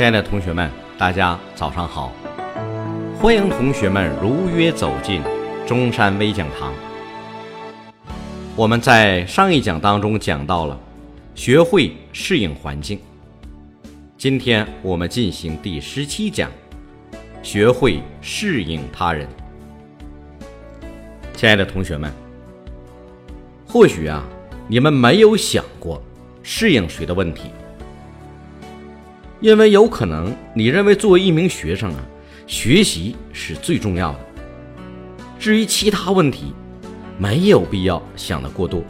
亲爱的同学们，大家早上好！欢迎同学们如约走进中山微讲堂。我们在上一讲当中讲到了学会适应环境，今天我们进行第十七讲，学会适应他人。亲爱的同学们，或许啊，你们没有想过适应谁的问题。因为有可能你认为作为一名学生啊，学习是最重要的。至于其他问题，没有必要想的过多。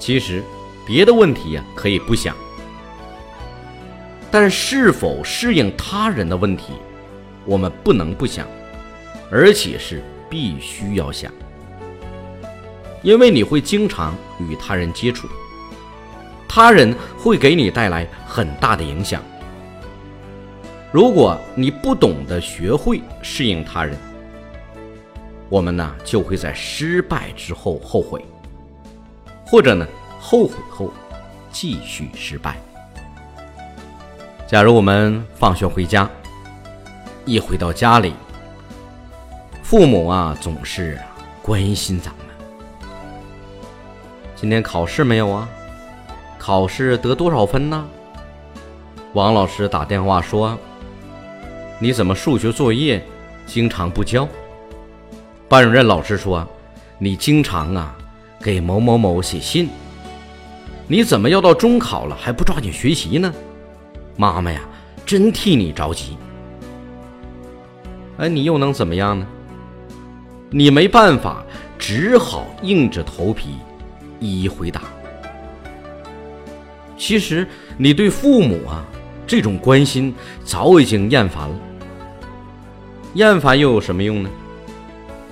其实，别的问题呀可以不想，但是否适应他人的问题，我们不能不想，而且是必须要想，因为你会经常与他人接触。他人会给你带来很大的影响。如果你不懂得学会适应他人，我们呢就会在失败之后后悔，或者呢后悔后继续失败。假如我们放学回家，一回到家里，父母啊总是关心咱们：今天考试没有啊？考试得多少分呢？王老师打电话说：“你怎么数学作业经常不交？”班主任老师说：“你经常啊给某某某写信。你怎么要到中考了还不抓紧学习呢？妈妈呀，真替你着急。”哎，你又能怎么样呢？你没办法，只好硬着头皮一一回答。其实你对父母啊这种关心早已经厌烦了，厌烦又有什么用呢？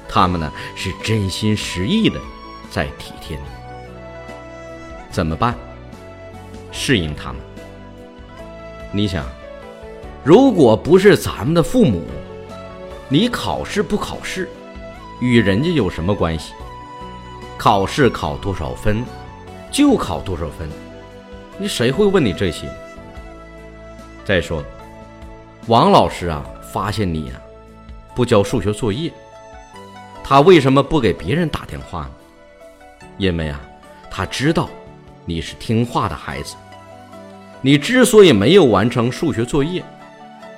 他们呢是真心实意的在体贴你，怎么办？适应他们。你想，如果不是咱们的父母，你考试不考试，与人家有什么关系？考试考多少分，就考多少分。你谁会问你这些？再说，王老师啊，发现你啊不交数学作业，他为什么不给别人打电话呢？因为啊，他知道你是听话的孩子。你之所以没有完成数学作业，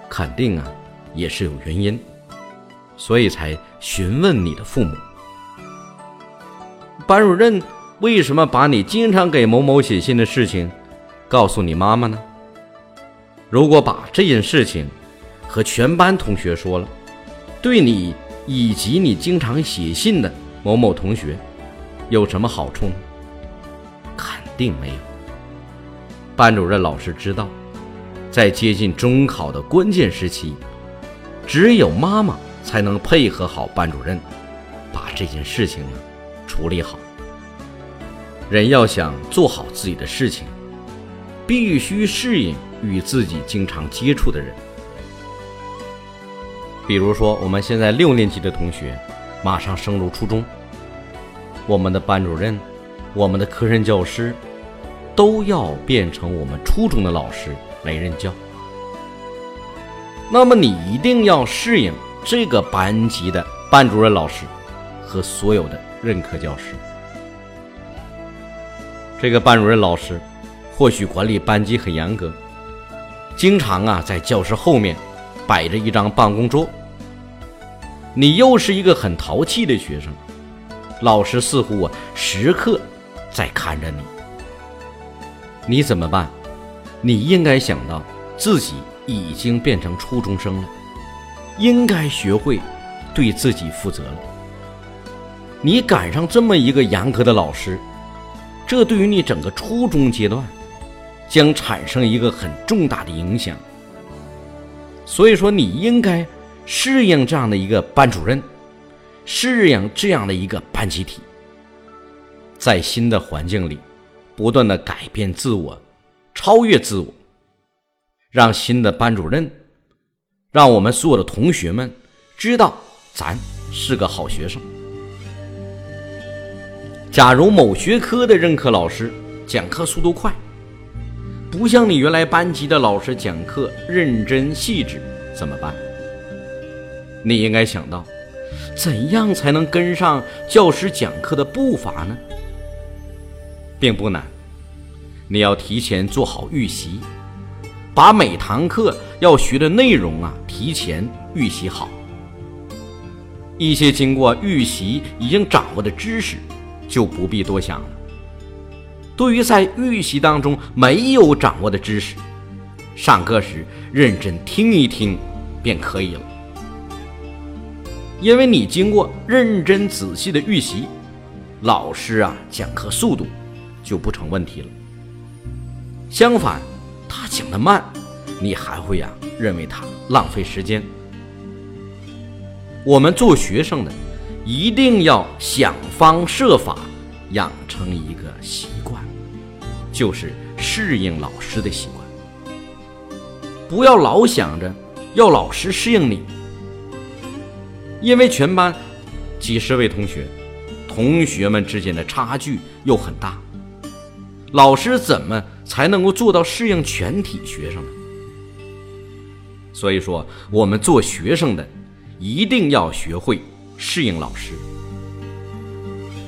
肯定啊也是有原因，所以才询问你的父母。班主任为什么把你经常给某某写信的事情？告诉你妈妈呢？如果把这件事情和全班同学说了，对你以及你经常写信的某某同学有什么好处呢？肯定没有。班主任老师知道，在接近中考的关键时期，只有妈妈才能配合好班主任，把这件事情呢处理好。人要想做好自己的事情。必须适应与自己经常接触的人，比如说我们现在六年级的同学，马上升入初中，我们的班主任、我们的科任教师，都要变成我们初中的老师来任教。那么你一定要适应这个班级的班主任老师和所有的任课教师。这个班主任老师。或许管理班级很严格，经常啊在教室后面摆着一张办公桌。你又是一个很淘气的学生，老师似乎啊时刻在看着你。你怎么办？你应该想到自己已经变成初中生了，应该学会对自己负责了。你赶上这么一个严格的老师，这对于你整个初中阶段。将产生一个很重大的影响，所以说你应该适应这样的一个班主任，适应这样的一个班集体，在新的环境里不断的改变自我，超越自我，让新的班主任，让我们所有的同学们知道咱是个好学生。假如某学科的任课老师讲课速度快。不像你原来班级的老师讲课认真细致，怎么办？你应该想到，怎样才能跟上教师讲课的步伐呢？并不难，你要提前做好预习，把每堂课要学的内容啊提前预习好。一些经过预习已经掌握的知识，就不必多想了。对于在预习当中没有掌握的知识，上课时认真听一听便可以了。因为你经过认真仔细的预习，老师啊讲课速度就不成问题了。相反，他讲的慢，你还会呀认为他浪费时间。我们做学生的，一定要想方设法养成一个习惯，就是适应老师的习惯。不要老想着要老师适应你，因为全班几十位同学，同学们之间的差距又很大，老师怎么才能够做到适应全体学生呢？所以说，我们做学生的。一定要学会适应老师。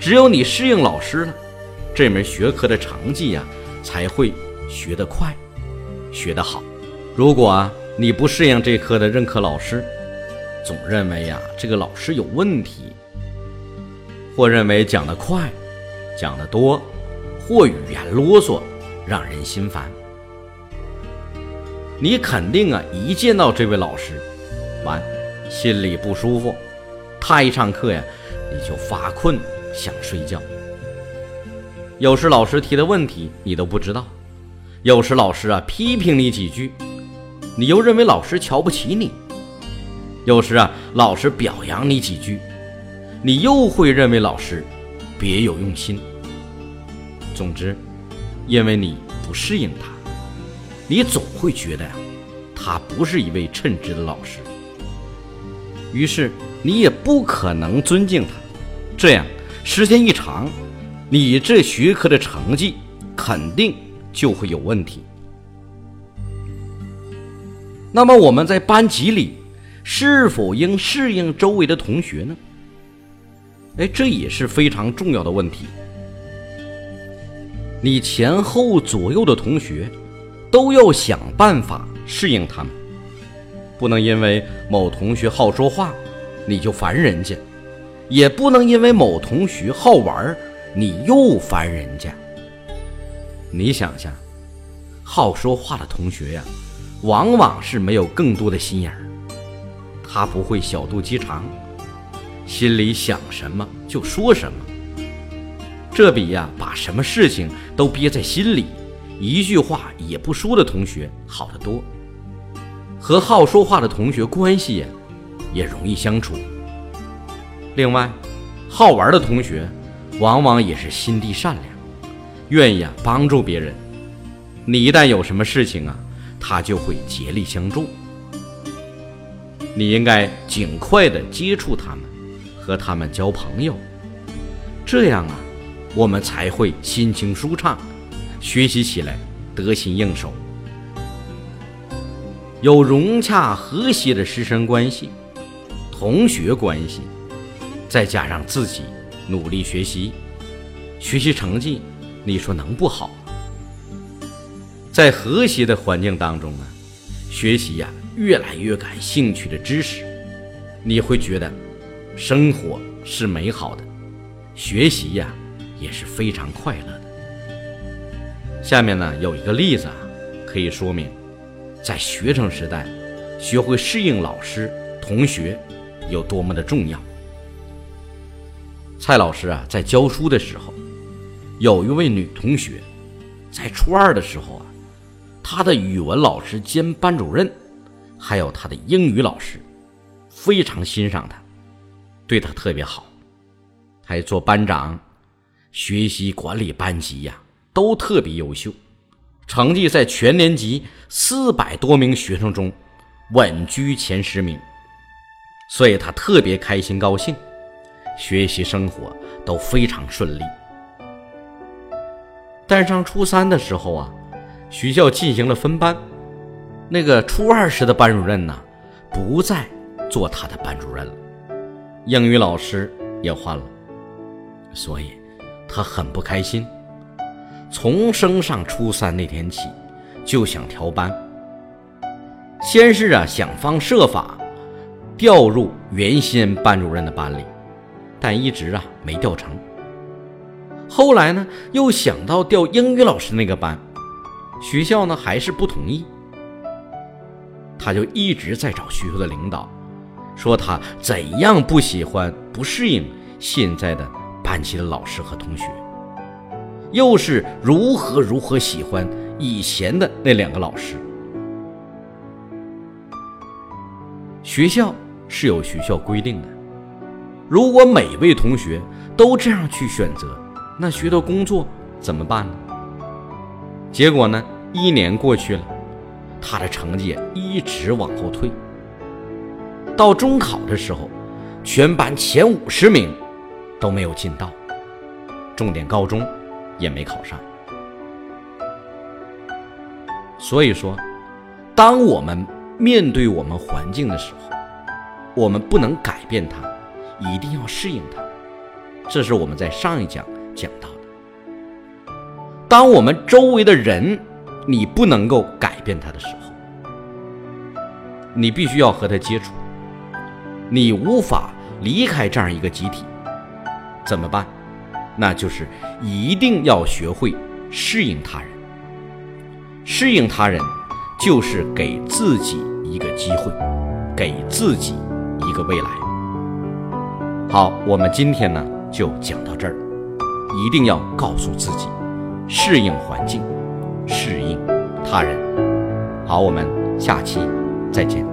只有你适应老师了，这门学科的成绩呀才会学得快，学得好。如果啊你不适应这科的任课老师，总认为呀这个老师有问题，或认为讲得快、讲得多，或语言啰嗦，让人心烦，你肯定啊一见到这位老师，完。心里不舒服，他一上课呀，你就发困想睡觉。有时老师提的问题你都不知道，有时老师啊批评你几句，你又认为老师瞧不起你；有时啊老师表扬你几句，你又会认为老师别有用心。总之，因为你不适应他，你总会觉得呀，他不是一位称职的老师。于是你也不可能尊敬他，这样时间一长，你这学科的成绩肯定就会有问题。那么我们在班级里是否应适应周围的同学呢？哎，这也是非常重要的问题。你前后左右的同学都要想办法适应他们。不能因为某同学好说话，你就烦人家；也不能因为某同学好玩儿，你又烦人家。你想想，好说话的同学呀，往往是没有更多的心眼儿，他不会小肚鸡肠，心里想什么就说什么。这比呀把什么事情都憋在心里，一句话也不说的同学好得多。和好说话的同学关系也容易相处。另外，好玩的同学往往也是心地善良，愿意啊帮助别人。你一旦有什么事情啊，他就会竭力相助。你应该尽快的接触他们，和他们交朋友，这样啊，我们才会心情舒畅，学习起来得心应手。有融洽和谐的师生关系、同学关系，再加上自己努力学习，学习成绩，你说能不好吗？在和谐的环境当中呢，学习呀越来越感兴趣的知识，你会觉得生活是美好的，学习呀也是非常快乐的。下面呢有一个例子啊，可以说明。在学生时代，学会适应老师、同学有多么的重要。蔡老师啊，在教书的时候，有一位女同学，在初二的时候啊，她的语文老师兼班主任，还有她的英语老师，非常欣赏她，对她特别好，还做班长，学习管理班级呀，都特别优秀。成绩在全年级四百多名学生中稳居前十名，所以他特别开心高兴，学习生活都非常顺利。但上初三的时候啊，学校进行了分班，那个初二时的班主任呢，不再做他的班主任了，英语老师也换了，所以他很不开心。从升上初三那天起，就想调班。先是啊，想方设法调入原先班主任的班里，但一直啊没调成。后来呢，又想到调英语老师那个班，学校呢还是不同意。他就一直在找学校的领导，说他怎样不喜欢、不适应现在的班级的老师和同学，又是如何如何喜欢以前的那两个老师。学校是有学校规定的，如果每位同学都这样去选择，那学到工作怎么办呢？结果呢，一年过去了，他的成绩一直往后退。到中考的时候，全班前五十名都没有进到，重点高中也没考上。所以说，当我们面对我们环境的时候，我们不能改变它，一定要适应它。这是我们在上一讲讲到的。当我们周围的人，你不能够改变他的时候，你必须要和他接触。你无法离开这样一个集体，怎么办？那就是一定要学会适应他人。适应他人，就是给自己。一个机会，给自己一个未来。好，我们今天呢就讲到这儿，一定要告诉自己，适应环境，适应他人。好，我们下期再见。